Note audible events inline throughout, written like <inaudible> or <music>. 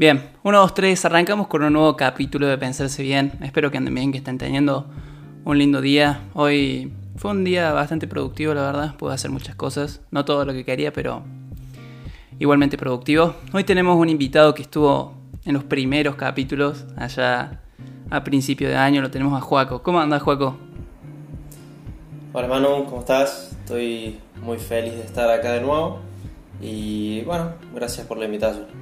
Bien, 1, 2, 3, arrancamos con un nuevo capítulo de Pensarse Bien. Espero que anden bien, que estén teniendo un lindo día. Hoy fue un día bastante productivo, la verdad. Pude hacer muchas cosas, no todo lo que quería, pero igualmente productivo. Hoy tenemos un invitado que estuvo en los primeros capítulos, allá a principio de año. Lo tenemos a Juaco. ¿Cómo andas, Juaco? Hola Manu, ¿cómo estás? Estoy muy feliz de estar acá de nuevo y bueno, gracias por la invitación.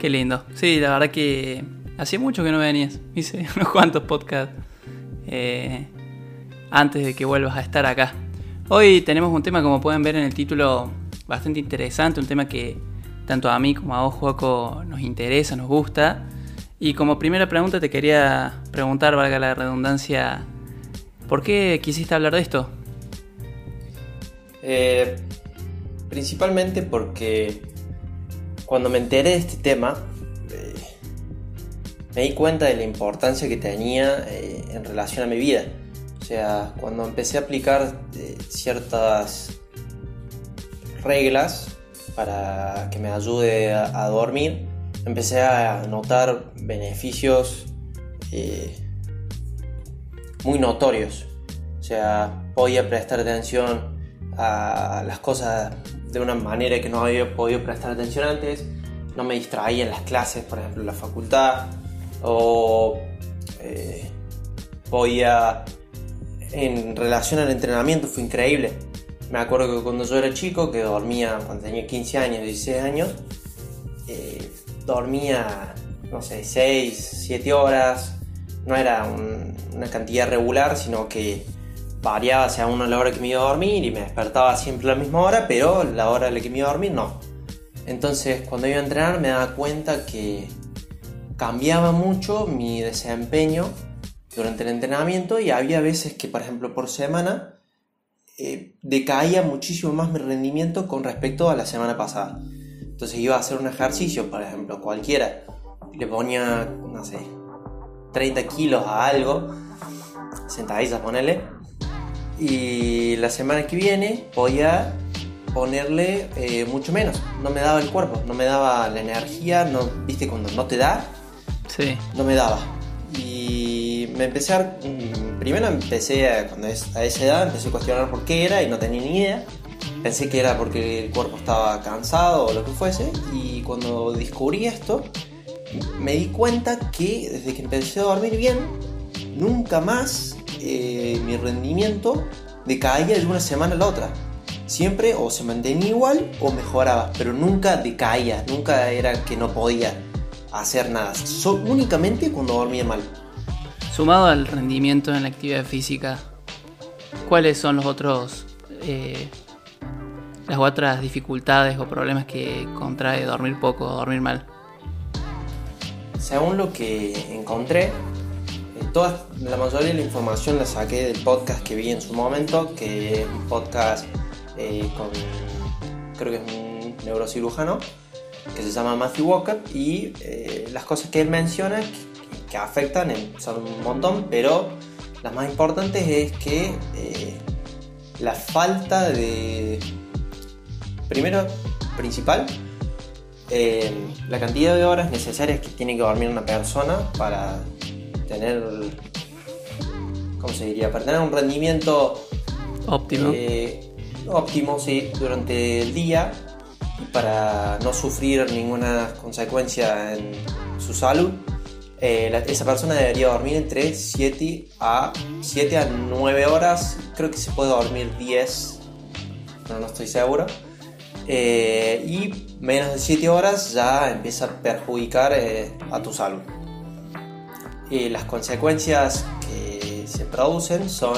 Qué lindo. Sí, la verdad que hacía mucho que no venías. Hice <laughs> unos cuantos podcasts eh, antes de que vuelvas a estar acá. Hoy tenemos un tema, como pueden ver en el título, bastante interesante, un tema que tanto a mí como a vos, Joaco, nos interesa, nos gusta. Y como primera pregunta te quería preguntar, valga la redundancia, ¿por qué quisiste hablar de esto? Eh, principalmente porque cuando me enteré de este tema, eh, me di cuenta de la importancia que tenía eh, en relación a mi vida. O sea, cuando empecé a aplicar eh, ciertas reglas para que me ayude a, dormir, empecé a notar beneficios muy notorios. O sea, podía prestar atención las cosas de una manera que no había podido prestar atención antes, no me distraía en las clases, por ejemplo, en la facultad, o eh, podía, en relación al entrenamiento, fue increíble. Me acuerdo que cuando yo era chico, que dormía cuando tenía 15 años, 16 años, eh, dormía, no sé, 6, 7 horas, no era una cantidad regular, sino que variaba según la hora que me iba a dormir y me despertaba siempre a la misma hora, pero la hora a la que me iba a dormir no. Entonces cuando iba a entrenar me daba cuenta que cambiaba mucho mi desempeño durante el entrenamiento y había veces que, por ejemplo, por semana eh, decaía muchísimo más mi rendimiento con respecto a la semana pasada. Entonces iba a hacer un ejercicio, por ejemplo, cualquiera, le ponía, no sé, 30 kilos a algo, sentadillas, ponele, y la semana que viene podía ponerle eh, mucho menos. No me daba el cuerpo, no me daba la energía, no, viste cuando no te da, sí. no me daba. Y me empecé a, mm, primero empecé a, cuando es, a esa edad, empecé a cuestionar por qué era y no tenía ni idea. Pensé que era porque el cuerpo estaba cansado o lo que fuese. Y cuando descubrí esto, me di cuenta que desde que empecé a dormir bien, nunca más eh, mi rendimiento decaía de una semana a la otra. Siempre o se mantenía igual o mejoraba, pero nunca decaía, nunca era que no podía hacer nada, únicamente cuando dormía mal. Sumado al rendimiento en la actividad física, ¿cuáles son los otros eh, las otras dificultades o problemas que contrae dormir poco o dormir mal? Según lo que encontré, toda, la mayoría de la información la saqué del podcast que vi en su momento, que es un podcast eh, con, creo que es un neurocirujano, que se llama Matthew Walker, y eh, las cosas que él menciona que, afectan son un montón, pero las más importantes es que eh, la falta de, primero, principal, la cantidad de horas necesarias que tiene que dormir una persona para tener, ¿cómo se diría? Para tener un rendimiento óptimo. Eh, óptimo, sí, durante el día y para no sufrir ninguna consecuencia en su salud. Eh, esa persona debería dormir entre 7 a, 7 a 9 horas. Creo que se puede dormir 10, pero no estoy seguro. Eh, y menos de 7 horas ya empieza a perjudicar a tu salud las consecuencias que se producen son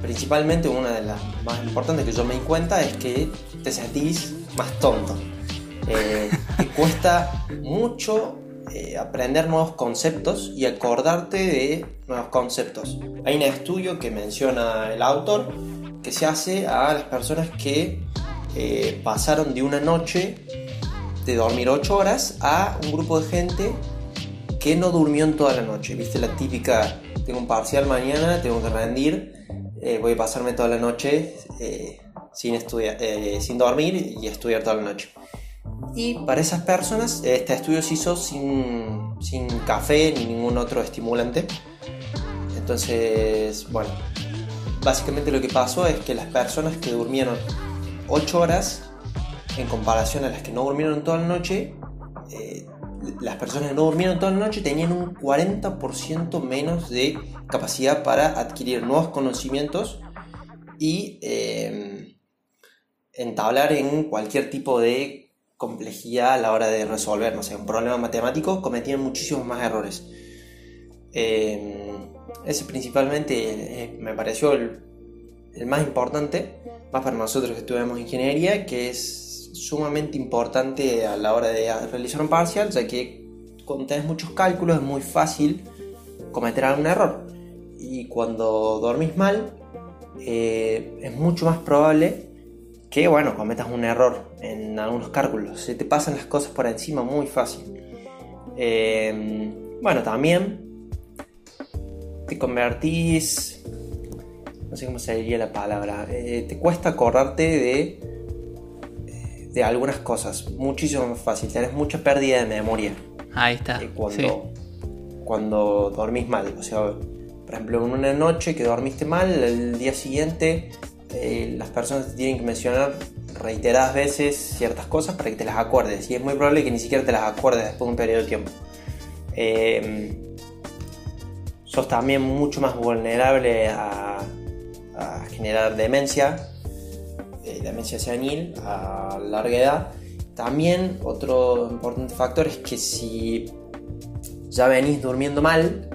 principalmente una de las más importantes que yo me di cuenta es que te sentís más tonto. Eh, te <laughs> cuesta mucho eh, aprender nuevos conceptos y acordarte de nuevos conceptos. Hay un estudio que menciona el autor que se hace a las personas que eh, pasaron de una noche de dormir 8 horas a un grupo de gente que no durmió en toda la noche. Viste la típica, tengo un parcial mañana, tengo que rendir, eh, voy a pasarme toda la noche eh, sin, estudiar, eh, sin dormir y estudiar toda la noche. Y para esas personas, este estudio se hizo sin, sin café ni ningún otro estimulante. Entonces, bueno, básicamente lo que pasó es que las personas que durmieron 8 horas, en comparación a las que no durmieron toda la noche, eh, las personas que no durmieron toda la noche tenían un 40% menos de capacidad para adquirir nuevos conocimientos y eh, entablar en cualquier tipo de complejidad a la hora de resolver, no sé, un problema matemático, cometían muchísimos más errores. Eh, ese principalmente eh, me pareció el, el, más importante, más para nosotros que estudiamos ingeniería, que es sumamente importante a la hora de realizar un parcial, ya que cuando tenés muchos cálculos es muy fácil cometer algún error. Y cuando dormís mal, eh, es mucho más probable que, bueno, cometas un error en algunos cálculos. Se te pasan las cosas por encima muy fácil. Eh, bueno, también te convertís, no sé cómo se diría la palabra, eh, te cuesta acordarte de, de algunas cosas, muchísimo más fácil, tenés mucha pérdida de memoria. Ahí está. cuando, cuando dormís mal, o sea, por ejemplo, en una noche que dormiste mal, el día siguiente eh, las personas tienen que mencionar reiteradas veces ciertas cosas para que te las acuerdes. Y es muy probable que ni siquiera te las acuerdes después de un periodo de tiempo. Eh, sos también mucho más vulnerable a, generar demencia, eh, demencia senil a larga edad. También otro importante factor es que si ya venís durmiendo mal,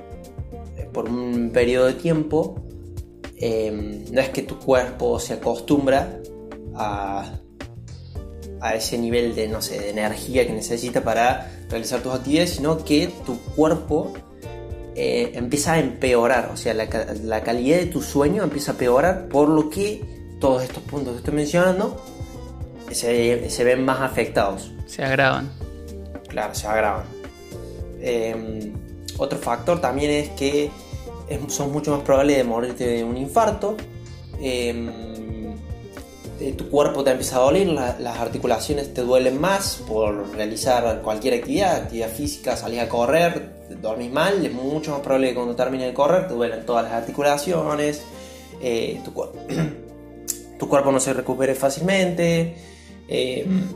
por un periodo de tiempo, em, no es que tu cuerpo se acostumbra a, a ese nivel de, no sé, de energía que necesita para realizar tus actividades, sino que tu cuerpo eh, empieza a empeorar, o sea, la, la, calidad de tu sueño empieza a empeorar, por lo que todos estos puntos que estoy mencionando se, se ven más afectados. Se agravan. Claro, se agravan. Eh, otro factor también es que son mucho más probables de morirte de un infarto. Em, eh, tu cuerpo te empieza a doler, las articulaciones te duelen más por realizar cualquier actividad, actividad física, salir a correr, dormís mal, es mucho más probable que cuando termines de correr te duelen todas las articulaciones, eh, tu, <clears throat> tu, cuerpo no se recupere fácilmente. Em,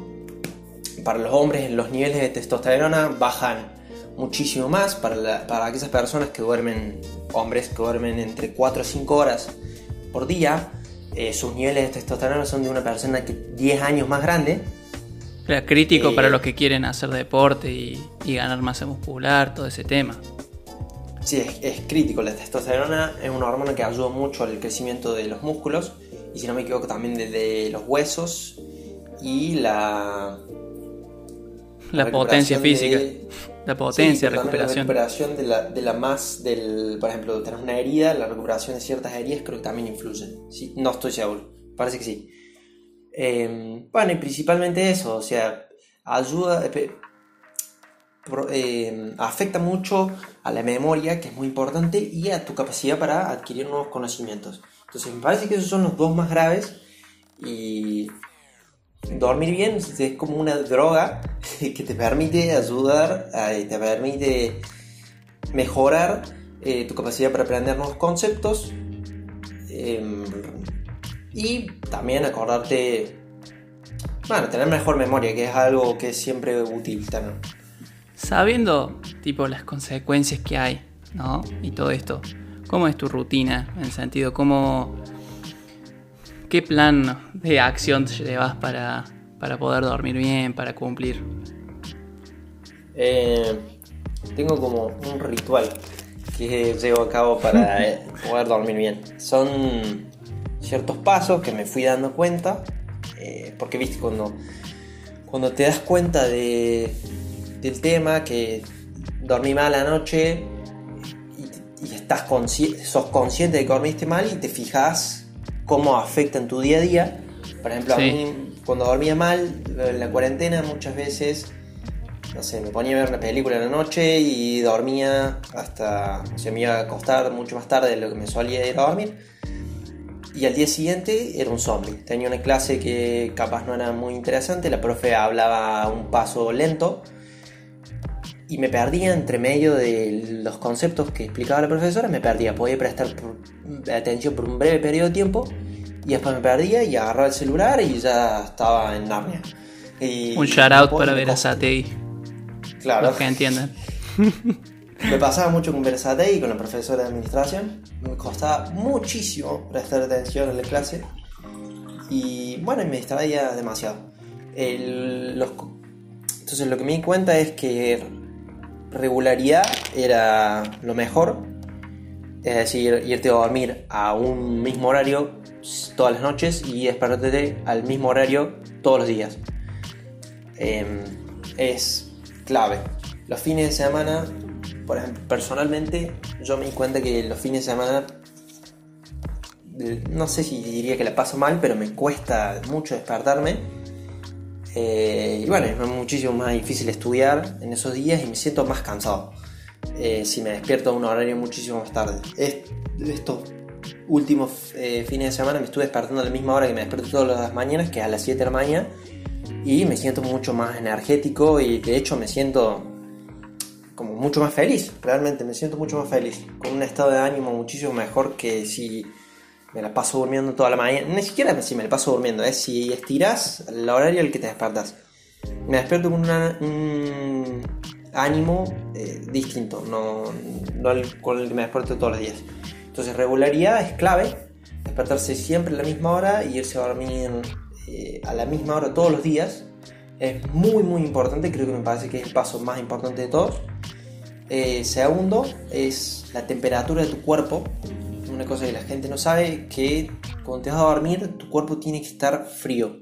para los hombres los niveles de testosterona bajan muchísimo más para, para aquellas personas que duermen, hombres que duermen entre 4 o 5 horas por día, eh, sus niveles de testosterona son de una persona que 10 años más grande. Era crítico para eh, los que quieren hacer deporte y, ganar masa muscular, todo ese tema. Sí, es, es, crítico. La testosterona es una hormona que ayuda mucho al crecimiento de los músculos y si no me equivoco también de los huesos y la... La, potencia física. La potencia, recuperación. La recuperación de la, de la más del. Por ejemplo, tenés una herida, la recuperación de ciertas heridas creo que también influye. Sí, no estoy seguro. Parece que sí. Em, bueno, y principalmente eso, o sea, ayuda. Eh, em, afecta mucho a la memoria, que es muy importante, y a tu capacidad para adquirir nuevos conocimientos. Entonces, me parece que esos son los dos más graves. Y dormir bien es como una droga <laughs> que te permite ayudar, te permite mejorar eh, tu capacidad para aprender nuevos conceptos em, y también acordarte, bueno, tener mejor memoria, que es algo que es siempre útil también. Sabiendo, tipo, las consecuencias que hay, ¿no? Y todo esto, ¿cómo es tu rutina? En sentido, ¿cómo ¿Qué plan de acción te llevas para, poder dormir bien, para cumplir? Eh, tengo como un ritual que llevo a cabo para <laughs> eh, poder dormir bien. Son ciertos pasos que me fui dando cuenta, eh, porque viste, cuando, cuando te das cuenta de, del tema, que dormí mal anoche y, estás sos consciente de que dormiste mal y te fijas cómo afecta en tu día a día. Por ejemplo, a mí cuando dormía mal, en la cuarentena muchas veces, no sé, me ponía a ver una película en la noche y dormía hasta, o sea, me iba a acostar mucho más tarde de lo que me solía ir a dormir. y al día siguiente era un zombie. Tenía una clase que capaz no era muy interesante, la profe hablaba un paso lento y me perdía entre medio de los conceptos que explicaba la profesora, me perdía, podía prestar atención por un breve periodo de tiempo y después me perdía y agarraba el celular y ya estaba en Narnia. un shout out para ver a Satei. Claro. Los que entiendan. <laughs> me pasaba mucho con Versatei y con la profesora de administración. Me costaba muchísimo prestar atención en la clase. Y bueno, me distraía demasiado. entonces lo que me di cuenta es que regularidad era lo mejor. Es decir, irte a dormir a un mismo horario todas las noches y despertarte al mismo horario todos los días. Em, es clave. Los fines de semana, por ejemplo, personalmente yo me di cuenta que los fines de semana, no sé si diría que la paso mal, pero me cuesta mucho despertarme eh, y bueno, es muchísimo más difícil estudiar en esos días y me siento más cansado eh, si me despierto a un horario muchísimo más tarde. estos últimos eh, fines de semana me estuve despertando a la misma hora que me despierto todas las mañanas, que es a las 7 de la mañana, y me siento mucho más energético y de hecho me siento como mucho más feliz, realmente me siento mucho más feliz, con un estado de ánimo muchísimo mejor que si me la paso durmiendo toda la mañana. Ni siquiera si me la paso durmiendo, es si estiras el horario al que te despertas. Me despierto con un ánimo eh, distinto, no, con el que me despierto todos los días. Entonces, regularidad es clave, despertarse siempre a la misma hora y irse a dormir eh, a la misma hora todos los días. Es muy, muy importante, creo que me parece que es el paso más importante de todos. Eh, segundo, es la temperatura de tu cuerpo una cosa que la gente no sabe, que cuando te vas a dormir tu cuerpo tiene que estar frío.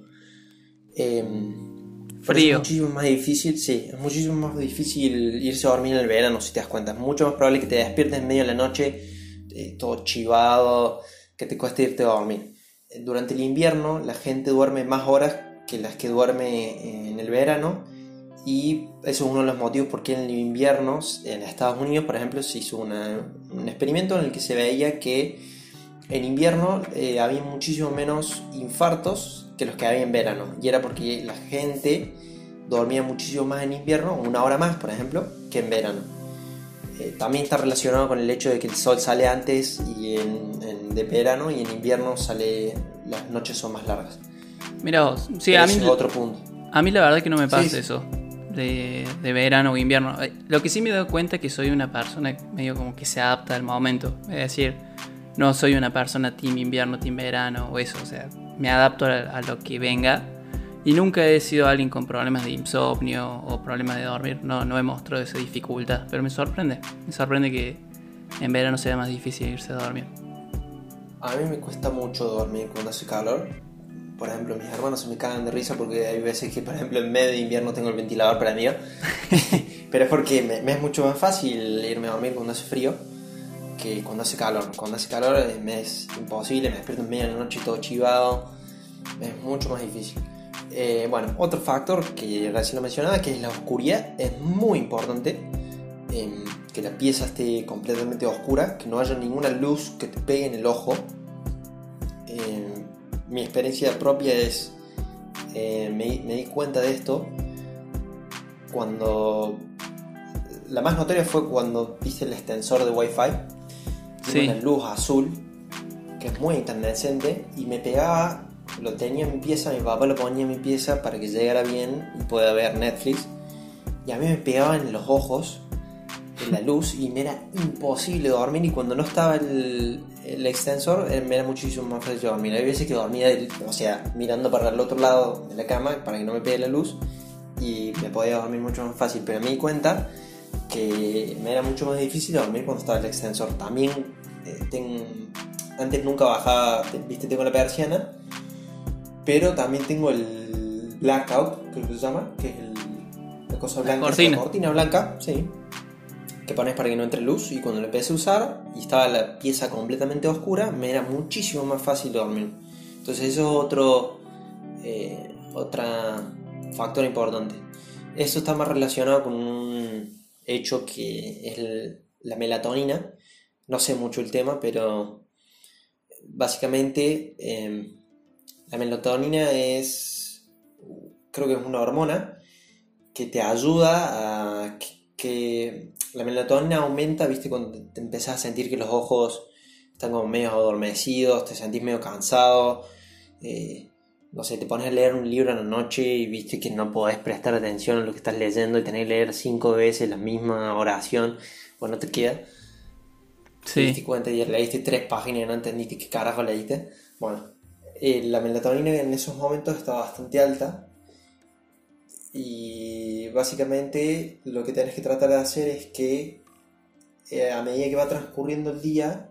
Em, frío. Es muchísimo más difícil, sí, es muchísimo más difícil irse a dormir en el verano si te das cuenta. Es mucho más probable que te despiertes en medio de la noche eh, todo chivado, que te cueste irte a dormir. Durante el invierno la gente duerme más horas que las que duerme en el verano y eso es uno de los motivos por qué en el invierno en Estados Unidos, por ejemplo, se hizo un experimento en el que se veía que en invierno eh, había muchísimo menos infartos que los que había en verano. Y era porque la gente dormía muchísimo más en invierno, una hora más, por ejemplo, que en verano. Eh, también está relacionado con el hecho de que el sol sale antes y en, de verano y en invierno sale las noches son más largas. Mira vos, sí, a mí, otro punto. A mí la verdad que no me pasa eso de, verano o invierno. Eh, lo que sí me doy cuenta es que soy una persona medio como que se adapta al momento. Es decir, no soy una persona team invierno, team verano o eso. O sea, me adapto a, lo que venga. Y nunca he sido alguien con problemas de insomnio o problemas de dormir. No, no he mostrado esa dificultad. Pero me sorprende. Me sorprende que en verano sea más difícil irse a dormir. A mí me cuesta mucho dormir cuando hace calor por ejemplo, mis hermanos se me cagan de risa porque hay veces que, por ejemplo, en medio de invierno tengo el ventilador para <laughs> mí. Pero es porque me, es mucho más fácil irme a dormir cuando hace frío que cuando hace calor. Cuando hace calor eh, me es imposible, me despierto en media de la noche todo chivado. Es mucho más difícil. Eh, bueno, otro factor que recién lo mencionaba, que es la oscuridad, es muy importante. Em, que la pieza esté completamente oscura, que no haya ninguna luz que te pegue en el ojo. Em, mi experiencia propia es, eh, me, di cuenta de esto cuando, la más notoria fue cuando hice el extensor de Wi-Fi, tiene una luz azul, que es muy incandescente, y me pegaba, lo tenía en mi pieza, mi papá lo ponía en mi pieza para que llegara bien y pueda ver Netflix, y a mí me pegaba en los ojos la luz y me era imposible dormir y cuando no estaba el, el extensor eh, me era muchísimo más fácil dormir. Hay veces que dormía, o sea, mirando para el otro lado de la cama para que no me pegue la luz y me podía dormir mucho más fácil, pero me di cuenta que me era mucho más difícil dormir cuando estaba el extensor. También eh, antes nunca bajaba, viste, tengo la persiana, pero también tengo el blackout, que se llama, que es el, la cosa blanca, cortina. la cortina blanca, sí que pones para que no entre luz y cuando lo empecé a usar y estaba la pieza completamente oscura, me era muchísimo más fácil dormir. Entonces eso es otro, eh, factor importante. Eso está más relacionado con un hecho que es la melatonina. No sé mucho el tema, pero básicamente em, la melatonina es, creo que es una hormona que te ayuda a que, la melatonina aumenta, viste, cuando te empezás a sentir que los ojos están como medio adormecidos, te sentís medio cansado, eh, no sé, te pones a leer un libro en la noche y viste que no podés prestar atención a lo que estás leyendo y tenés que leer cinco veces la misma oración, pues no te queda. Sí. Te diste cuenta y leíste tres páginas y no entendiste qué carajo leíste. Bueno, eh, la melatonina en esos momentos está bastante alta y básicamente lo que tenés que tratar de hacer es que eh, a medida que va transcurriendo el día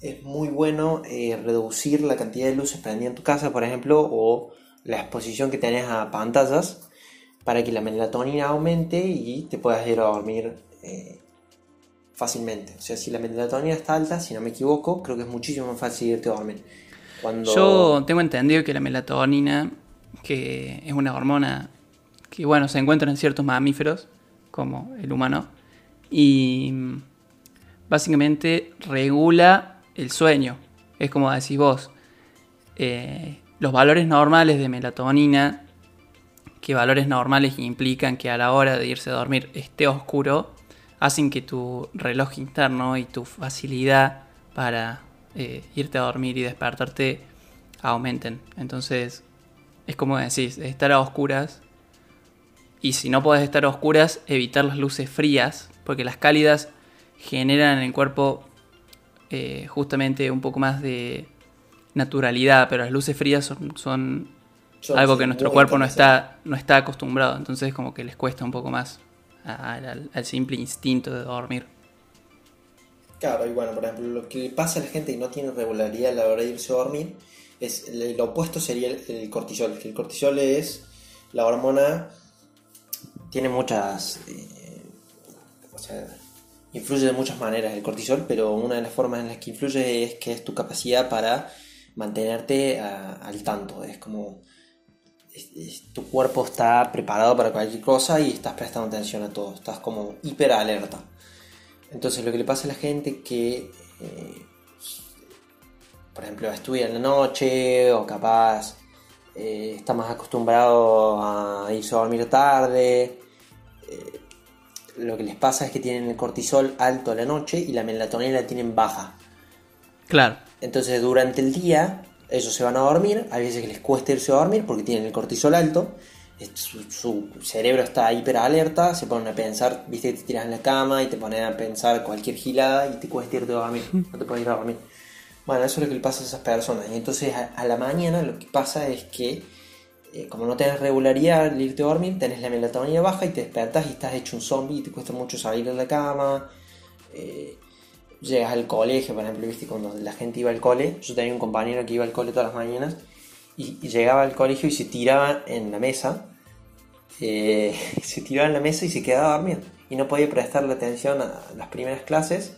es muy bueno eh, reducir la cantidad de luces prendidas en tu casa, por ejemplo, o la exposición que tenés a pantallas para que la melatonina aumente y te puedas ir a dormir fácilmente. O sea, si la melatonina está alta, si no me equivoco, creo que es muchísimo más fácil irte a dormir. Yo tengo entendido que la melatonina, que es una hormona que, bueno, se encuentra en ciertos mamíferos, como el humano, y básicamente regula el sueño. Es como decís vos, eh, los valores normales de melatonina, que valores normales implican que a la hora de irse a dormir esté oscuro, hacen que tu reloj interno y tu facilidad para eh, irte a dormir y despertarte aumenten. Entonces, es como decís, estar a oscuras. Y si no puedes estar a oscuras, evitar las luces frías, porque las cálidas generan en el cuerpo eh, justamente un poco más de naturalidad, pero las luces frías son, algo que nuestro cuerpo no está, no está acostumbrado, entonces como que les cuesta un poco más al, simple instinto de dormir. Claro, y bueno, por ejemplo, lo que pasa a la gente que no tiene regularidad a la hora de irse a dormir, es lo opuesto sería el, cortisol. El cortisol es la hormona, tiene muchas, eh, o sea, influye de muchas maneras el cortisol, pero una de las formas en las que influye es que es tu capacidad para mantenerte al tanto, es como tu cuerpo está preparado para cualquier cosa y estás prestando atención a todo, estás como hiper alerta. Entonces lo que le pasa a la gente que, eh, por ejemplo, estudia en la noche o capaz eh, está más acostumbrado a irse a dormir tarde, eh, lo que les pasa es que tienen el cortisol alto a la noche y la melatonina la tienen baja. Claro. Entonces durante el día ellos se van a dormir, hay veces que les cuesta irse a dormir porque tienen el cortisol alto, su, cerebro está hiper alerta, se ponen a pensar, viste, te tiras en la cama y te ponen a pensar cualquier gilada y te cuesta irte a dormir, no te puedes ir a dormir. Bueno, eso es lo que le pasa a esas personas. Y entonces a, la mañana lo que pasa es que, eh, como no tenés regularidad al irte dormir, tenés la melatonina baja y te despertas y estás hecho un zombie y te cuesta mucho salir de la cama. Eh, llegas al colegio, por ejemplo, viste, cuando la gente iba al cole, yo tenía un compañero que iba al cole todas las mañanas y, llegaba al colegio y se tiraba en la mesa, eh, <laughs> se tiraba en la mesa y se quedaba a dormir y no podía prestarle atención a las primeras clases,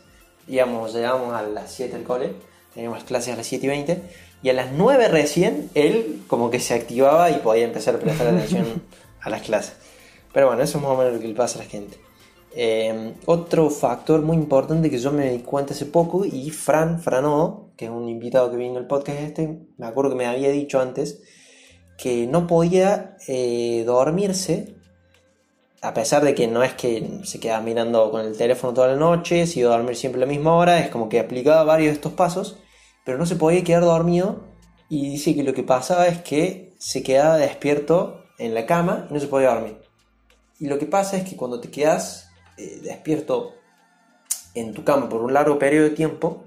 digamos, llegábamos a las 7 al cole, teníamos clases a las 7 y 20 y a las 9 recién él como que se activaba y podía empezar a prestar atención a las clases. Pero bueno, eso es más o menos lo que le pasa a la gente. Em, otro factor muy importante que yo me di cuenta hace poco y Fran Franó, que es un invitado que vino al podcast este, me acuerdo que me había dicho antes que no podía eh, dormirse a pesar de que no es que se quedaba mirando con el teléfono toda la noche, si iba a dormir siempre a la misma hora, es como que aplicaba varios de estos pasos, pero no se podía quedar dormido y dice que lo que pasaba es que se quedaba despierto en la cama y no se podía dormir. Y lo que pasa es que cuando te quedas eh, despierto en tu cama por un largo periodo de tiempo,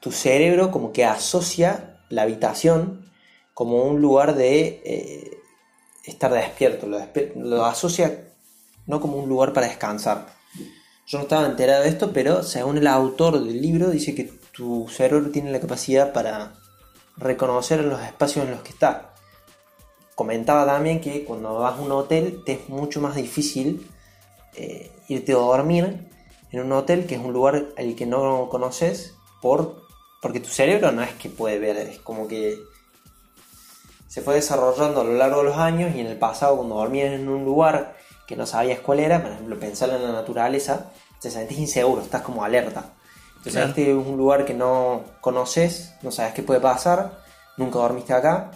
tu cerebro como que asocia la habitación como un lugar de eh, estar despierto, lo, asocia no como un lugar para descansar. Yo no estaba enterado de esto, pero según el autor del libro dice que tu cerebro tiene la capacidad para reconocer los espacios en los que está. Comentaba también que cuando vas a un hotel te es mucho más difícil eh, irte a dormir en un hotel que es un lugar al que no conoces por, porque tu cerebro no es que puede ver, es como que se fue desarrollando a lo largo de los años y en el pasado cuando dormías en un lugar que no sabías cuál era, por ejemplo pensar en la naturaleza, te sentís inseguro, estás como alerta. Entonces este es un lugar que no conoces, no sabes qué puede pasar, nunca dormiste acá,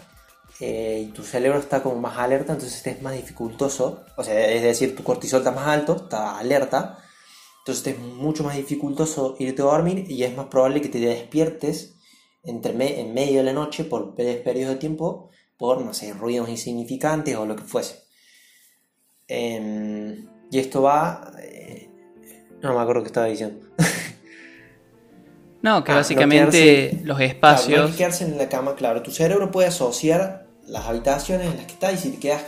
eh, y tu cerebro está como más alerta, entonces te es más dificultoso, o sea, es decir, tu cortisol está más alto, está alerta, entonces te es mucho más dificultoso irte a dormir y es más probable que te despiertes entre en medio de la noche por periodos de tiempo por, no sé, ruidos insignificantes o lo que fuese. Em, y esto va... Eh, no me acuerdo qué estaba diciendo. <laughs> No, que ah, básicamente los espacios. Claro, quedarse en la cama, claro. Tu cerebro puede asociar las habitaciones en las que estás y si te quedas.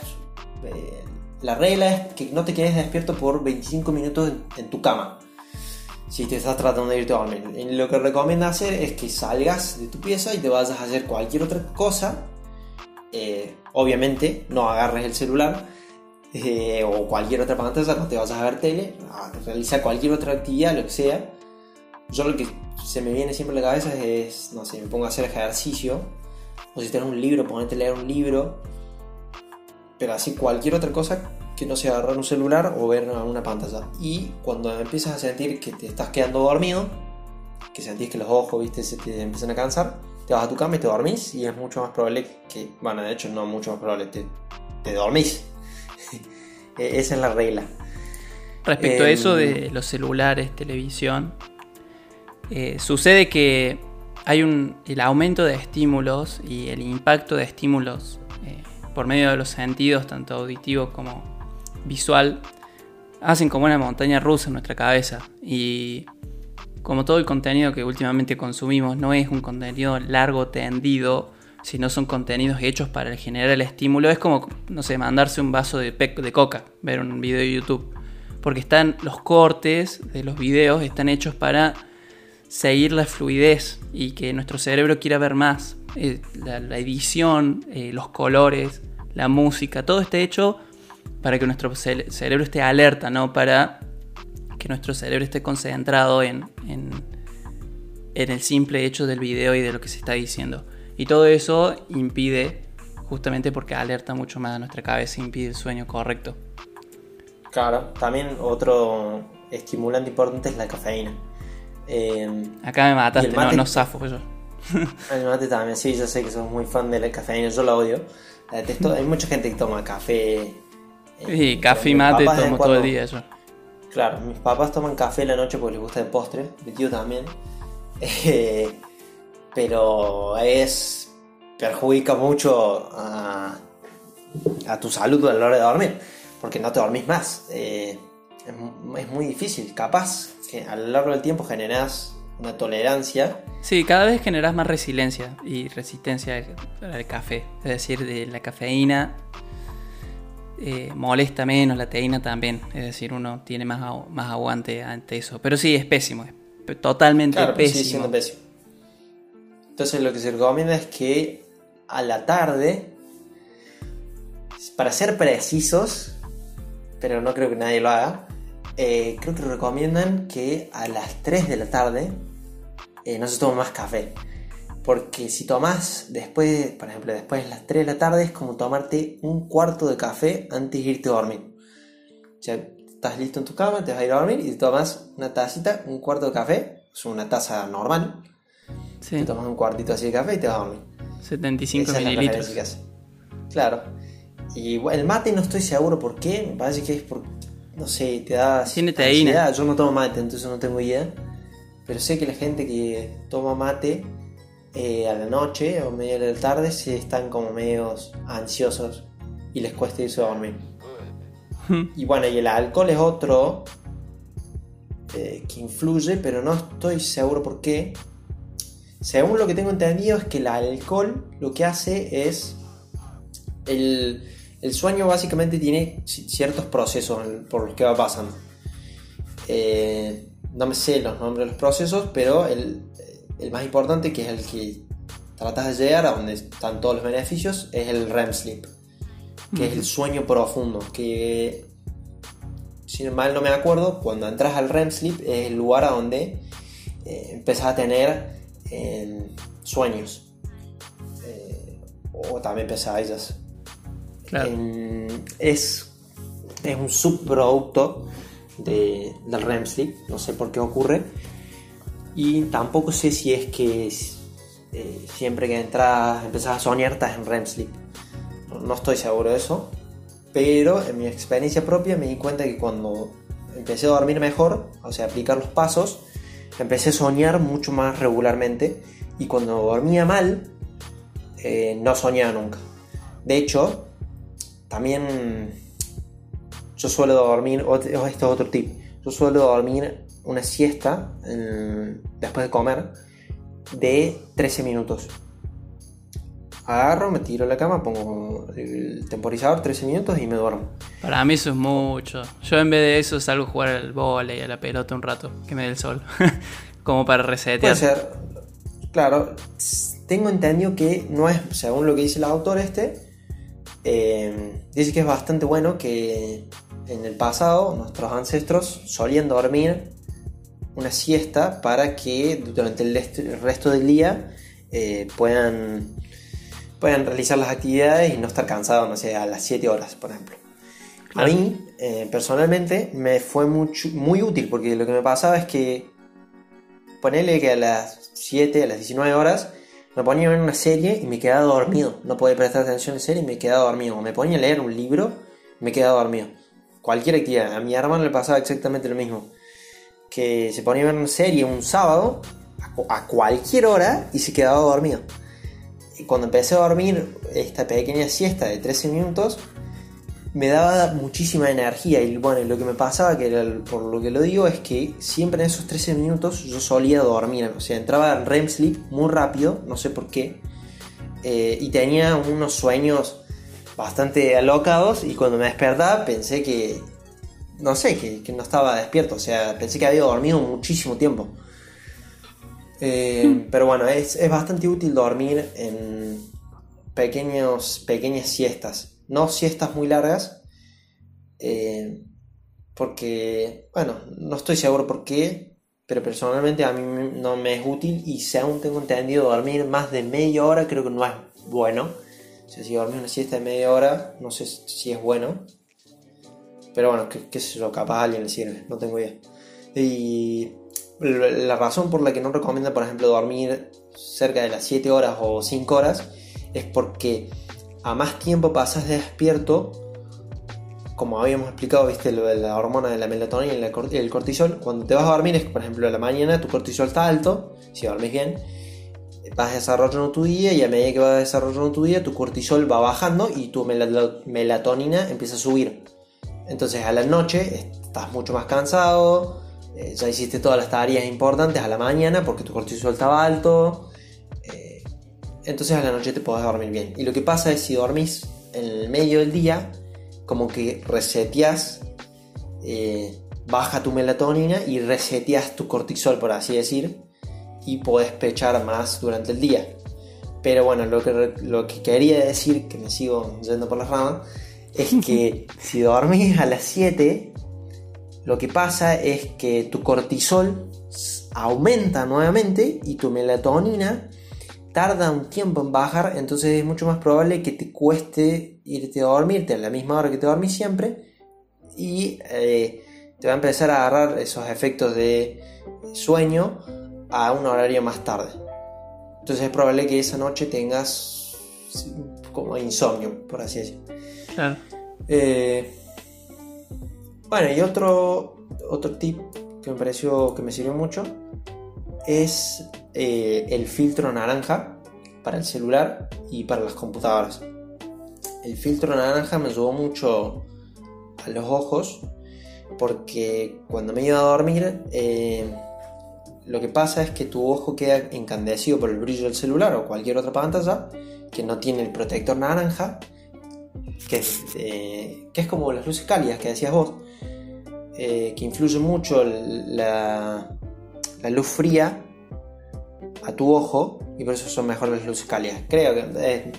Eh, la regla es que no te quedes despierto por 25 minutos en, tu cama. Si te estás tratando de irte a dormir. lo que recomienda hacer es que salgas de tu pieza y te vayas a hacer cualquier otra cosa. Eh, obviamente, no agarres el celular eh, o cualquier otra pantalla, no te vayas a ver tele, a realizar cualquier otra actividad, lo que sea. Yo lo que se me viene siempre a la cabeza es, no sé, me pongo a hacer ejercicio, o si tienes un libro, ponete a leer un libro, pero así cualquier otra cosa que no sea agarrar un celular o ver una pantalla. Y cuando empiezas a sentir que te estás quedando dormido, que sentís que los ojos, viste, se te empiezan a cansar, te vas a tu cama y te dormís y es mucho más probable que, bueno, de hecho no mucho más probable, te, te dormís. <laughs> E-, esa es la regla. Respecto a eso em, de los celulares, televisión, eh, sucede que hay un, el aumento de estímulos y el impacto de estímulos eh, por medio de los sentidos, tanto auditivo como visual, hacen como una montaña rusa en nuestra cabeza. Y como todo el contenido que últimamente consumimos no es un contenido largo, tendido, sino son contenidos hechos para generar el estímulo, es como, no sé, mandarse un vaso de, de coca, ver un video de YouTube. Porque están los cortes de los videos, están hechos para seguir la fluidez y que nuestro cerebro quiera ver más. Eh, la, edición, eh, los colores, la música, todo está hecho para que nuestro cerebro esté alerta, no para que nuestro cerebro esté concentrado en, en, en, el simple hecho del video y de lo que se está diciendo. Y todo eso impide, justamente porque alerta mucho más a nuestra cabeza, impide el sueño correcto. Claro, también otro estimulante importante es la cafeína. Em, Acá me mataste, no, no zafo yo. El mate también, sí, yo sé que sos muy fan de la cafeína, yo la odio. Hay mucha gente que toma café. Eh, sí, café y mate tomo todo el día yo. Claro, mis papás toman café la noche porque les gusta el postre, mi tío también. Eh, <laughs> pero es. perjudica mucho a, a, tu salud a la hora de dormir, porque no te dormís más. Eh, es, muy difícil. Capaz a lo largo del tiempo generas una tolerancia. Sí, cada vez generas más resiliencia y resistencia al, café. Es decir, de la cafeína eh, molesta menos, la teína también. Es decir, uno tiene más, más aguante ante eso. Pero sí, es pésimo. Es totalmente pésimo. pésimo. Entonces lo que se recomienda es que a la tarde, para ser precisos, pero no creo que nadie lo haga, eh, creo que recomiendan que a las 3 de la tarde eh, no se tome más café. Porque si tomas después, por ejemplo, después de las 3 de la tarde es como tomarte un cuarto de café antes de irte a dormir. O sea, estás listo en tu cama, te vas a ir a dormir y te tomas una tacita, un cuarto de café, es una taza normal. Te tomas un cuartito así de café y te vas a dormir. 75 mililitros. claro. Y el mate no estoy seguro por qué, me parece que es por no sé, te da Tiene teína. Yo no tomo mate, entonces no tengo idea. Pero sé que la gente que toma mate eh, a la noche o media de la tarde se están como medios ansiosos y les cuesta irse a dormir. <laughs> y bueno, y el alcohol es otro eh, que influye, pero no estoy seguro por qué. Según lo que tengo entendido es que el alcohol lo que hace es el el sueño básicamente tiene ciertos procesos por los que va pasando. Eh, no me sé los nombres de los procesos, pero el, más importante, que es el que tratas de llegar a donde están todos los beneficios, es el REM sleep, que es el sueño profundo, que si mal no me acuerdo, cuando entras al REM sleep es el lugar a donde eh, empiezas a tener eh, sueños. o también pesadillas es, es un subproducto de, del REM sleep, no sé por qué ocurre. Y tampoco sé si es que eh, siempre que entras, empezás a soñar, estás en REM sleep. No estoy seguro de eso. Pero en mi experiencia propia me di cuenta que cuando empecé a dormir mejor, o sea, aplicar los pasos, empecé a soñar mucho más regularmente. Y cuando dormía mal, eh, no soñaba nunca. De hecho, también yo suelo dormir, esto es otro tip, yo suelo dormir una siesta después de comer de 13 minutos. Agarro, me tiro a la cama, pongo el temporizador 13 minutos y me duermo. Para mí eso es mucho. Yo en vez de eso salgo a jugar al volei, a la pelota un rato, que me dé el sol. <laughs> Como para resetear. Puede ser. Claro, tengo entendido que no es, según lo que dice el autor este, eh, dice que es bastante bueno que en el pasado nuestros ancestros solían dormir una siesta para que durante el resto del día eh, puedan, puedan realizar las actividades y no estar cansados, no sé, a las 7 horas, por ejemplo. A mí, eh, personalmente, me fue muy útil porque lo que me pasaba es que ponerle que a las 7, a las 19 horas, me ponía a ver una serie y me quedaba dormido. No podía prestar atención en serie y me quedaba dormido. Me ponía a leer un libro y me quedaba dormido. Cualquier actividad. A mi hermano le pasaba exactamente lo mismo que se ponía a ver una serie un sábado a cualquier hora y se quedaba dormido. Y cuando empecé a dormir esta pequeña siesta de 13 minutos, me daba muchísima energía. Y bueno, lo que me pasaba, que por lo que lo digo, es que siempre en esos 13 minutos yo solía dormir. O sea, entraba en REM sleep muy rápido, no sé por qué. Eh, y tenía unos sueños bastante alocados. Y cuando me despertaba pensé que no sé, que, no estaba despierto. O sea, pensé que había dormido muchísimo tiempo. Eh, hmm. pero bueno, es, bastante útil dormir en pequeños, pequeñas siestas. No siestas muy largas. Eh, porque, bueno, no estoy seguro por qué. Pero personalmente a mí no me es útil. Y si aún tengo entendido dormir más de media hora, creo que no es bueno. O si dormir una siesta de media hora, no sé si es bueno. Pero bueno, qué, sé yo, capaz a alguien le sirve, no tengo idea. Y la razón por la que no recomienda, por ejemplo, dormir cerca de las 7 horas o 5 horas es porque a más tiempo pasas despierto, como habíamos explicado, viste, lo de la hormona de la melatonina y el cortisol, cuando te vas a dormir es por ejemplo, a la mañana tu cortisol está alto, si dormís bien, vas desarrollando tu día y a medida que vas desarrollando tu día, tu cortisol va bajando y tu melatonina empieza a subir. Entonces a la noche estás mucho más cansado, eh, ya hiciste todas las tareas importantes a la mañana porque tu cortisol estaba alto. Entonces a la noche te podés dormir bien. Y lo que pasa es si dormís en el medio del día, como que reseteas, eh, baja tu melatonina y reseteas tu cortisol, por así decir, y podés pechar más durante el día. Pero bueno, lo que, lo que quería decir, que me sigo yendo por las ramas, es <laughs> que si dormís a las 7, lo que pasa es que tu cortisol aumenta nuevamente y tu melatonina tarda un tiempo en bajar, entonces es mucho más probable que te cueste irte a dormirte a la misma hora que te dormís siempre y eh, te va a empezar a agarrar esos efectos de sueño a un horario más tarde. Entonces es probable que esa noche tengas como insomnio, por así decirlo. Eh, bueno, y otro, otro tip que me pareció que me sirvió mucho es eh, el filtro naranja para el celular y para las computadoras. El filtro naranja me ayudó mucho a los ojos porque cuando me iba a dormir eh, lo que pasa es que tu ojo queda encandecido por el brillo del celular o cualquier otra pantalla que no tiene el protector naranja eh, que, es como las luces cálidas que decías vos, que influye mucho la, luz fría a tu ojo y por eso son mejores las luces cálidas. Creo que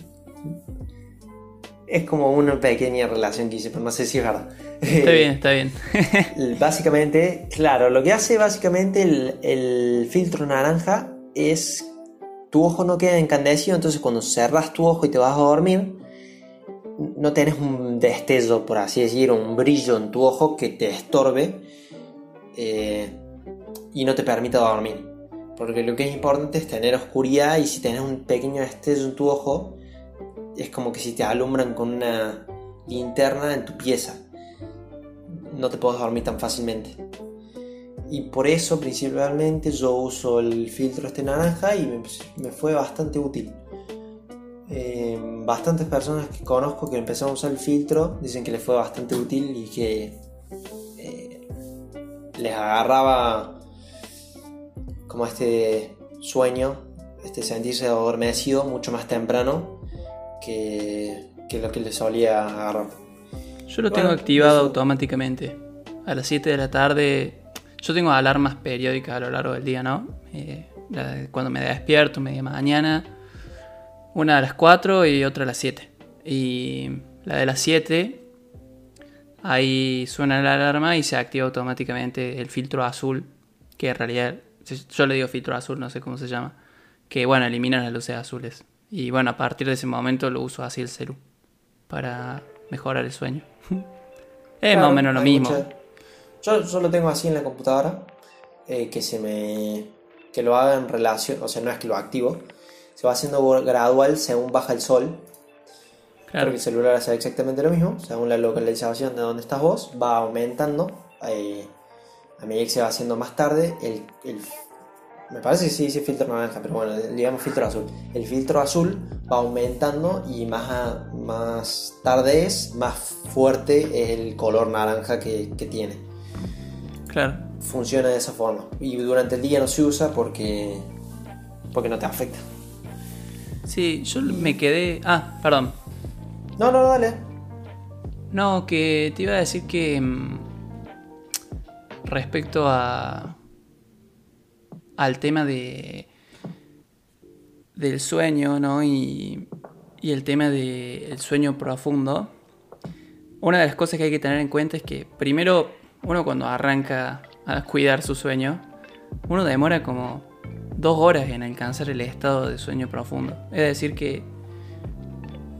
es, como una pequeña relación que hice, pero no sé si es verdad. Está bien, está bien. <laughs> básicamente, claro, lo que hace básicamente el, el filtro naranja es tu ojo no queda encandecido, entonces cuando cerras tu ojo y te vas a dormir, no tenés un destello, por así decir, un brillo en tu ojo que te estorbe eh, y no te permita dormir. Porque lo que es importante es tener oscuridad y si tenés un pequeño destello en tu ojo, es como que si te alumbran con una linterna en tu pieza. No te puedes dormir tan fácilmente. Y por eso principalmente yo uso el filtro este naranja y me, fue bastante útil. Eh, bastantes personas que conozco que empezaron a usar el filtro dicen que les fue bastante útil y que eh, les agarraba como este sueño, este sentirse adormecido mucho más temprano que, lo que les solía agarrar. Yo lo tengo activado automáticamente. A las 7 de la tarde, yo tengo alarmas periódicas a lo largo del día, ¿no? Eh, cuando me despierto, media mañana, una a las 4 y otra a las 7. Y la de las 7, ahí suena la alarma y se activa automáticamente el filtro azul, que en realidad yo le digo filtro azul, no sé cómo se llama, que bueno, elimina las luces azules. Y bueno, a partir de ese momento lo uso así el celu, para mejorar el sueño. <laughs> es más o menos lo mismo. Yo, yo, lo tengo así en la computadora, eh, que se me... que lo haga en relación, o sea, no es que lo activo, se va haciendo gradual según baja el sol. Claro. Porque el celular hace exactamente lo mismo, según la localización de donde estás vos, va aumentando. Eh, a medida que se va haciendo más tarde, el, me parece que sí dice filtro naranja, pero bueno, digamos filtro azul. El filtro azul va aumentando y más, más tarde es, más fuerte es el color naranja que, tiene. Claro. Funciona de esa forma. Y durante el día no se usa porque, porque no te afecta. Sí, yo me quedé... Ah, perdón. No, no, dale. No, que te iba a decir que mm, respecto al tema de del sueño, ¿no? Y, y el tema del sueño profundo. Una de las cosas que hay que tener en cuenta es que primero uno cuando arranca a cuidar su sueño, uno demora como dos horas en alcanzar el estado de sueño profundo. Es decir que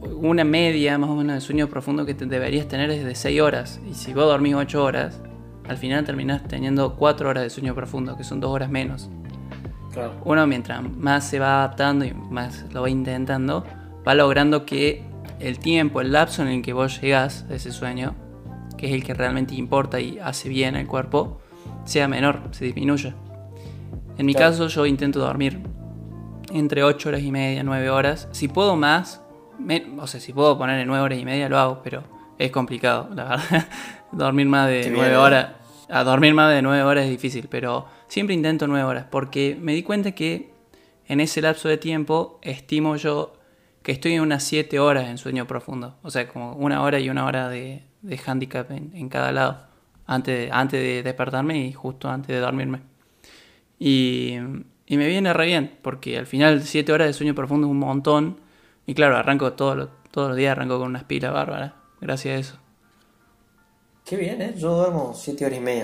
una media más o menos de sueño profundo que te deberías tener es de 6 horas. Y si vos dormís 8 horas, al final terminás teniendo 4 horas de sueño profundo, que son 2 horas menos. Uno mientras más se va adaptando y más lo va intentando, va logrando que el tiempo, el lapso en el que vos llegás a ese sueño, que es el que realmente importa y hace bien al cuerpo, sea menor, se disminuya. En mi caso yo intento dormir entre 8 horas y media, 9 horas. Si puedo más, o sea, si puedo poner en 9 horas y media lo hago, pero es complicado, la verdad. <laughs> dormir más de 9 horas. A dormir más de 9 horas es difícil, pero siempre intento 9 horas, porque me di cuenta que en ese lapso de tiempo estimo yo que estoy en unas 7 horas en sueño profundo. O sea, como una hora y una hora de, de handicap en, cada lado. Antes de, antes de despertarme y justo antes de dormirme. Y, y me viene re bien, porque al final 7 horas de sueño profundo es un montón. Y claro, arranco todos los días, arranco con unas pilas bárbaras. Gracias a eso. Qué bien, ¿eh? Yo duermo 7 horas y media.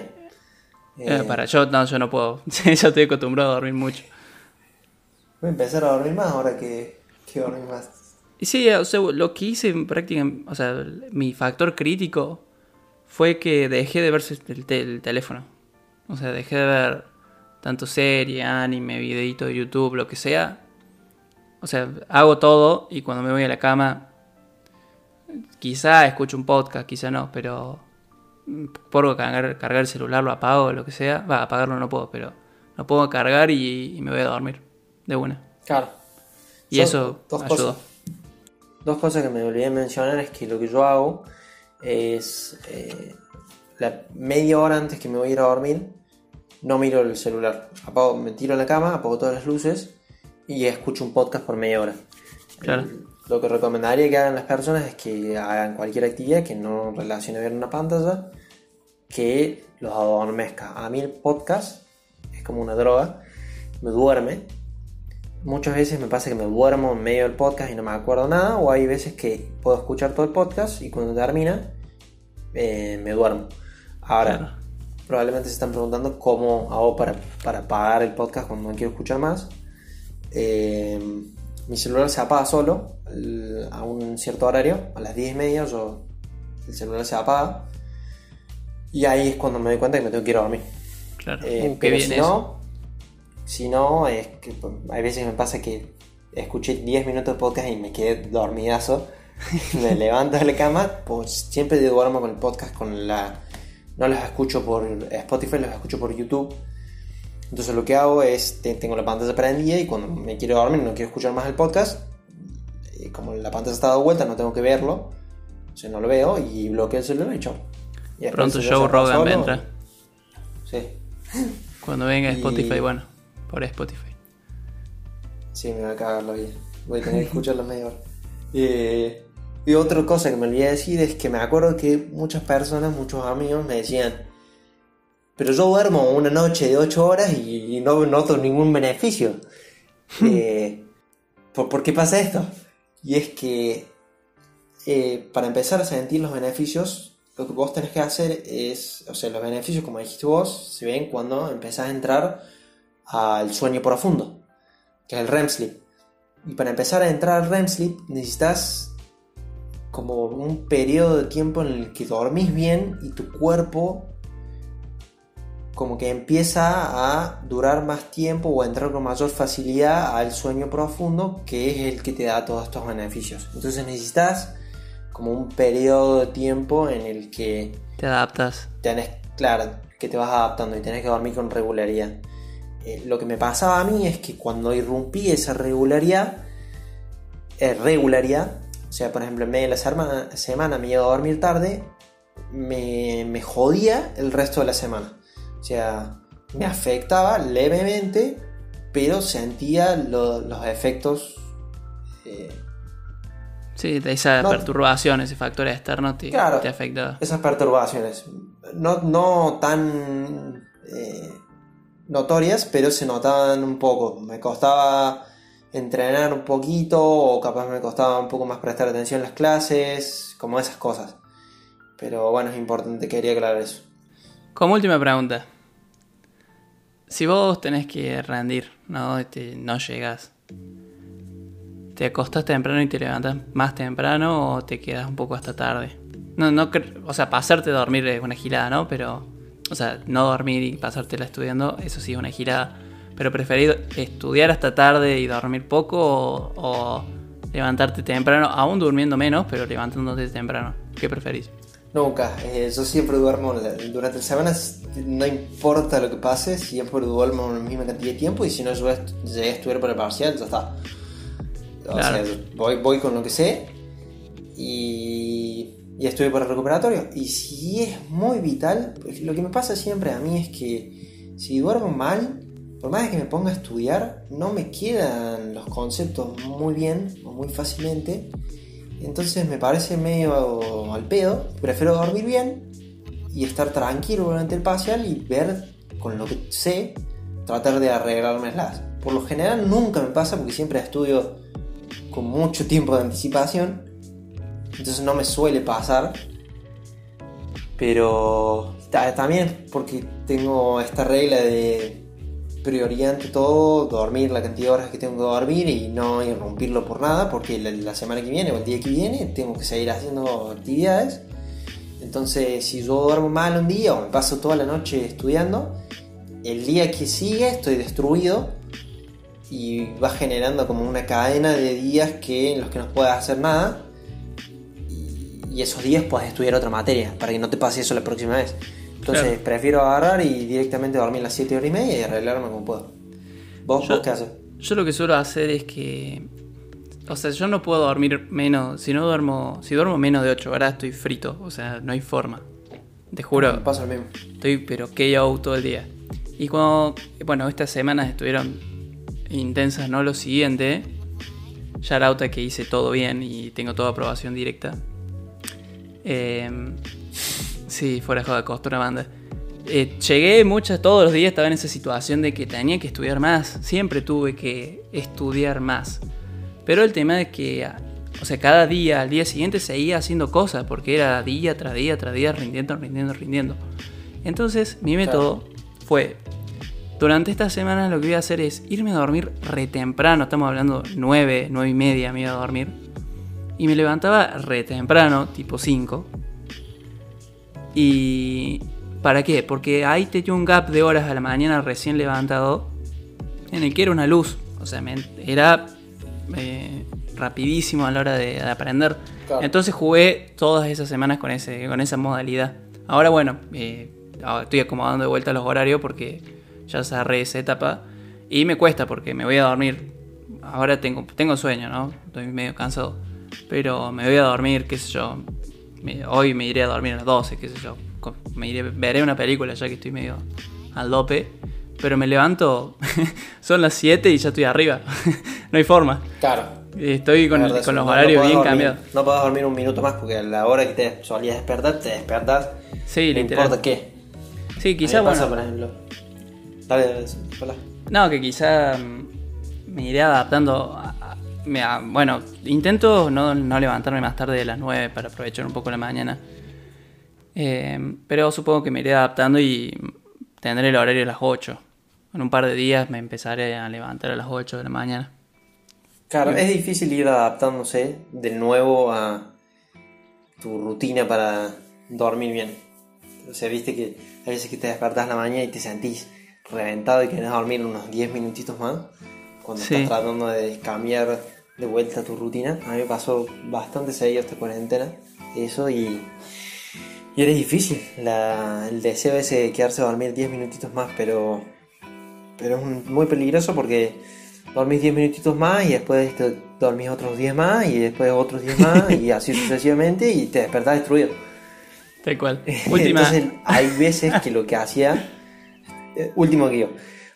Eh, eh, para, yo no, yo no puedo. <laughs> yo estoy acostumbrado a dormir mucho. Voy a empezar a dormir más ahora que, que dormir más. Y sí, o sea, lo que hice prácticamente, o sea, mi factor crítico fue que dejé de ver el, teléfono. O sea, dejé de ver tanto serie, anime, videito de YouTube, lo que sea. O sea, hago todo y cuando me voy a la cama, quizá escucho un podcast, quizá no, pero por cargar, cargar el celular, lo apago, lo que sea. Va, apagarlo no puedo, pero lo puedo cargar y, me voy a dormir de una. Claro. Y eso dos ayudó. Cosas, dos cosas que me olvidé mencionar es que lo que yo hago es eh, la media hora antes que me voy a ir a dormir, no miro el celular. Apago, me tiro en la cama, apago todas las luces y escucho un podcast por media hora. Claro. Lo que recomendaría que hagan las personas es que hagan cualquier actividad que no relacione ver una pantalla, que los adormezca. A mí el podcast es como una droga, me duerme. Muchas veces me pasa que me duermo en medio del podcast y no me acuerdo nada, o hay veces que puedo escuchar todo el podcast y cuando termina eh, me duermo. Ahora, probablemente se están preguntando cómo hago para, para pagar el podcast cuando no quiero escuchar más. Eh, mi celular se apaga solo a un cierto horario, a las 10 y media yo, el celular se apaga y ahí es cuando me doy cuenta que me tengo que ir a dormir. Claro. Eh, uh, pero si no, Si no, es que pues, hay veces me pasa que escuché 10 minutos de podcast y me quedé dormidazo. <laughs> me levanto de la cama, pues siempre duermo con el podcast con la... No los escucho por Spotify, los escucho por YouTube. Entonces lo que hago es, tengo la pantalla prendida y cuando me quiero dormir, no quiero escuchar más el podcast, y como la pantalla está dado vuelta, no tengo que verlo, o sea, no lo veo y bloqueo el celular y chao. Pronto Joe Rogan vendrá. Sí. Cuando venga Spotify, bueno, por Spotify. Sí, me va a cagar la vida. Voy a tener que escucharlo media hora. Eh, y otra cosa que me olvidé decir es que me acuerdo que muchas personas, muchos amigos me decían, pero yo duermo una noche de 8 horas y, no noto ningún beneficio. eh, ¿por, qué pasa esto? Y es que eh, para empezar a sentir los beneficios, lo que vos tenés que hacer es, o sea, los beneficios, como dijiste vos, se ven cuando empezás a entrar al sueño profundo, que es el REM sleep. Y para empezar a entrar al REM sleep necesitas como un periodo de tiempo en el que dormís bien y tu cuerpo como que empieza a durar más tiempo o a entrar con mayor facilidad al sueño profundo, que es el que te da todos estos beneficios. Entonces necesitas como un periodo de tiempo en el que te adaptas. Tenés, claro, que te vas adaptando y tenés que dormir con regularidad. Eh, lo que me pasaba a mí es que cuando irrumpí esa regularidad, eh, regularidad, o sea, por ejemplo, en medio de la semana, me iba a dormir tarde, me, me jodía el resto de la semana. O sea, me afectaba levemente, pero sentía los efectos. Eh, sí, de esa perturbación, ese factor externo te, te afectaba. Esas perturbaciones. No, no tan eh, notorias, pero se notaban un poco. Me costaba entrenar un poquito, o capaz me costaba un poco más prestar atención en las clases, como esas cosas. Pero bueno, es importante, quería aclarar eso. Como última pregunta. Si vos tenés que rendir, ¿no? Este, no llegas. ¿Te acostás temprano y te levantas más temprano o te quedas un poco hasta tarde? No, no, o sea, pasarte a dormir es una girada, ¿no? Pero, o sea, no dormir y pasártela estudiando, eso sí es una girada. Pero preferido estudiar hasta tarde y dormir poco o, o levantarte temprano, aún durmiendo menos, pero levantándote temprano. ¿Qué preferís? Nunca, eh, yo siempre duermo durante la semana, no importa lo que pase, siempre duermo la misma cantidad de tiempo y si no yo llegué a estudiar para el parcial, ya está. O sea, voy, voy con lo que sé y, y estudio para el recuperatorio. Y si es muy vital, pues, lo que me pasa siempre a mí es que si duermo mal, por más que me ponga a estudiar, no me quedan los conceptos muy bien o muy fácilmente entonces me parece medio al pedo. Prefiero dormir bien y estar tranquilo durante el parcial y ver con lo que sé, tratar de arreglarme las. Por lo general nunca me pasa porque siempre estudio con mucho tiempo de anticipación. Entonces no me suele pasar. Pero también porque tengo esta regla de prioridad ante todo dormir la cantidad de horas que tengo que dormir y no irrumpirlo por nada, porque la, semana que viene o el día que viene tengo que seguir haciendo actividades. Entonces, si yo duermo mal un día o me paso toda la noche estudiando, el día que sigue estoy destruido y va generando como una cadena de días que, en los que no puedes hacer nada. Y, esos días puedes estudiar otra materia para que no te pase eso la próxima vez. Entonces prefiero agarrar y directamente dormir las 7 horas y media y arreglarme como puedo. ¿Vos, qué haces? Yo lo que suelo hacer es que. O sea, yo no puedo dormir menos. Si no duermo. Si duermo menos de 8 horas, estoy frito. O sea, no hay forma. Te juro. Me pasa lo mismo. Estoy, pero KO todo el día. Y cuando. Bueno, estas semanas estuvieron intensas, ¿no? Lo siguiente. Ya la otra que hice todo bien y tengo toda aprobación directa. Eh, Sí, fuera de joda, costó una banda. Eh, llegué muchas, todos los días estaba en esa situación de que tenía que estudiar más. Siempre tuve que estudiar más. Pero el tema es que, o sea, cada día, al día siguiente seguía haciendo cosas, porque era día tras día tras día, rindiendo, rindiendo, rindiendo. Entonces, mi método fue, durante esta semana lo que voy a hacer es irme a dormir re temprano, estamos hablando 9, 9 y media me iba a dormir. Y me levantaba re temprano, tipo 5 ¿Y para qué? Porque ahí te dio un gap de horas a la mañana recién levantado en el que era una luz. O sea, era eh, rapidísimo a la hora de, aprender. Entonces jugué todas esas semanas con, ese, con esa modalidad. Ahora bueno, eh, estoy acomodando de vuelta los horarios porque ya cerré esa etapa. Y me cuesta porque me voy a dormir. Ahora tengo, tengo sueño, ¿no? Estoy medio cansado. Pero me voy a dormir, qué sé yo. Hoy me iré a dormir a las 12, qué sé yo. Me iré, veré una película ya que estoy medio al dope. Pero me levanto, <laughs> son las 7 y ya estoy arriba. <laughs> no hay forma. Claro. Estoy con, los horarios bien cambiados. No puedo dormir un minuto más porque a la hora que te solías despertar, te despertas. Sí, no importa qué. Sí, quizá, bueno. por ejemplo. Dale, hola. No, que quizá mm, me iré adaptando. A, bueno, intento no, levantarme más tarde de las 9 para aprovechar un poco la mañana. Eh, pero supongo que me iré adaptando y tendré el horario a las 8. En un par de días me empezaré a levantar a las 8 de la mañana. Claro, es difícil ir adaptándose de nuevo a tu rutina para dormir bien. O sea, viste que a veces que te despertás la mañana y te sentís reventado y querés dormir unos 10 minutitos más cuando estás tratando de cambiar de vuelta tu rutina. A mí me pasó bastante seguido esta cuarentena eso y, y era difícil. el deseo ese de quedarse a dormir 10 minutitos más, pero, pero es muy peligroso porque dormís 10 minutitos más y después te dormís otros 10 más y después otros 10 más y <laughs> así sucesivamente y te despertás destruido. Tal cual. <laughs> Última. Entonces hay veces que lo que hacía, eh, último yo,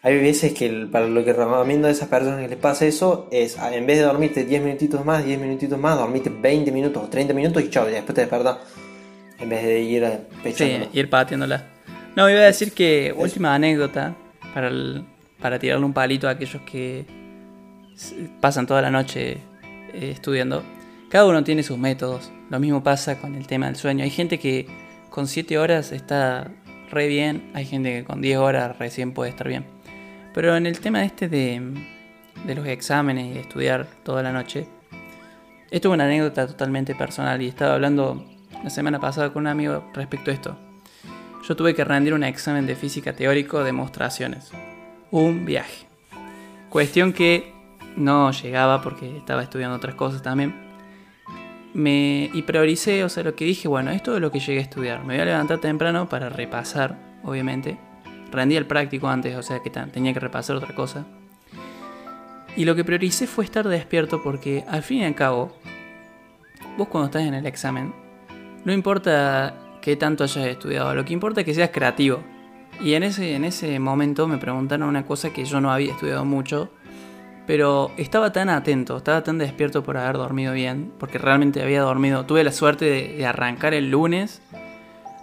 hay veces que para lo que recomiendo a esas personas que les pasa eso es en vez de dormirte 10 minutitos más, 10 minutitos más, dormirte 20 minutos o 30 minutos y chao, y después te despertas en vez de ir a Sí, ir pateándola. No, iba a decir que última anécdota para, para tirarle un palito a aquellos que pasan toda la noche eh, estudiando. Cada uno tiene sus métodos. Lo mismo pasa con el tema del sueño. Hay gente que con 7 horas está re bien, hay gente que con 10 horas recién puede estar bien. Pero en el tema este de, de los exámenes y estudiar toda la noche, esto es una anécdota totalmente personal y estaba hablando la semana pasada con un amigo respecto a esto. Yo tuve que rendir un examen de física teórico de demostraciones. Un viaje. Cuestión que no llegaba porque estaba estudiando otras cosas también. Me, y prioricé, o sea, lo que dije, bueno, esto es lo que llegué a estudiar. Me voy a levantar temprano para repasar, obviamente. Rendí el práctico antes, o sea que tenía que repasar otra cosa. Y lo que prioricé fue estar despierto porque al fin y al cabo, vos cuando estás en el examen, no importa qué tanto hayas estudiado, lo que importa es que seas creativo. Y en ese, en ese momento me preguntaron una cosa que yo no había estudiado mucho pero estaba tan atento, estaba tan despierto por haber dormido bien, porque realmente había dormido. Tuve la suerte de, arrancar el lunes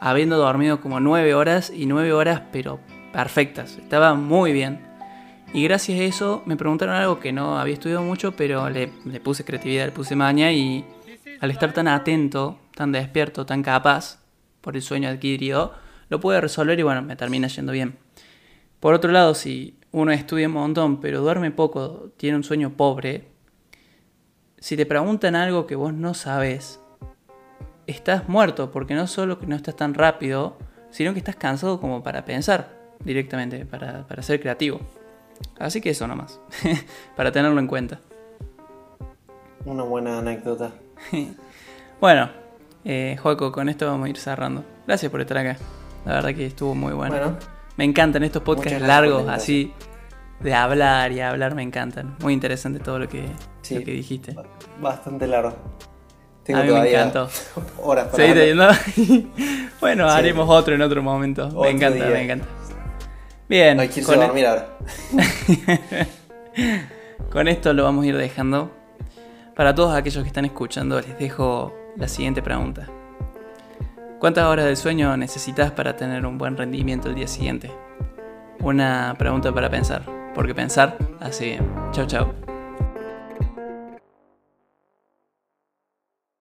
habiendo dormido como nueve horas y nueve horas, pero perfectas. Estaba muy bien. Y gracias a eso me preguntaron algo que no había estudiado mucho, pero le, puse creatividad, le puse maña y al estar tan atento, tan despierto, tan capaz por el sueño adquirido, lo pude resolver y bueno, me termina yendo bien. Por otro lado, si uno estudia un montón, pero duerme poco, tiene un sueño pobre, si te preguntan algo que vos no sabes, estás muerto, porque no solo que no estás tan rápido, sino que estás cansado como para pensar directamente, para, ser creativo. Así que eso nomás, <laughs> para tenerlo en cuenta. Una buena anécdota. <laughs> bueno, eh, Joaco, con esto vamos a ir cerrando. Gracias por estar acá. La verdad que estuvo muy bueno. Bueno, me encantan estos podcasts largos, así, de hablar y hablar, me encantan. Muy interesante todo lo que, que dijiste. Bastante largo. Tengo a mí me encantó. <laughs> horas para bueno, haremos otro en otro momento. me encanta, me encanta. Bien. No hay que con, dormir ahora. <laughs> con esto lo vamos a ir dejando. Para todos aquellos que están escuchando, les dejo la siguiente pregunta. ¿Cuántas horas de sueño necesitas para tener un buen rendimiento el día siguiente? Una pregunta para pensar, porque pensar así bien. Chao, chao.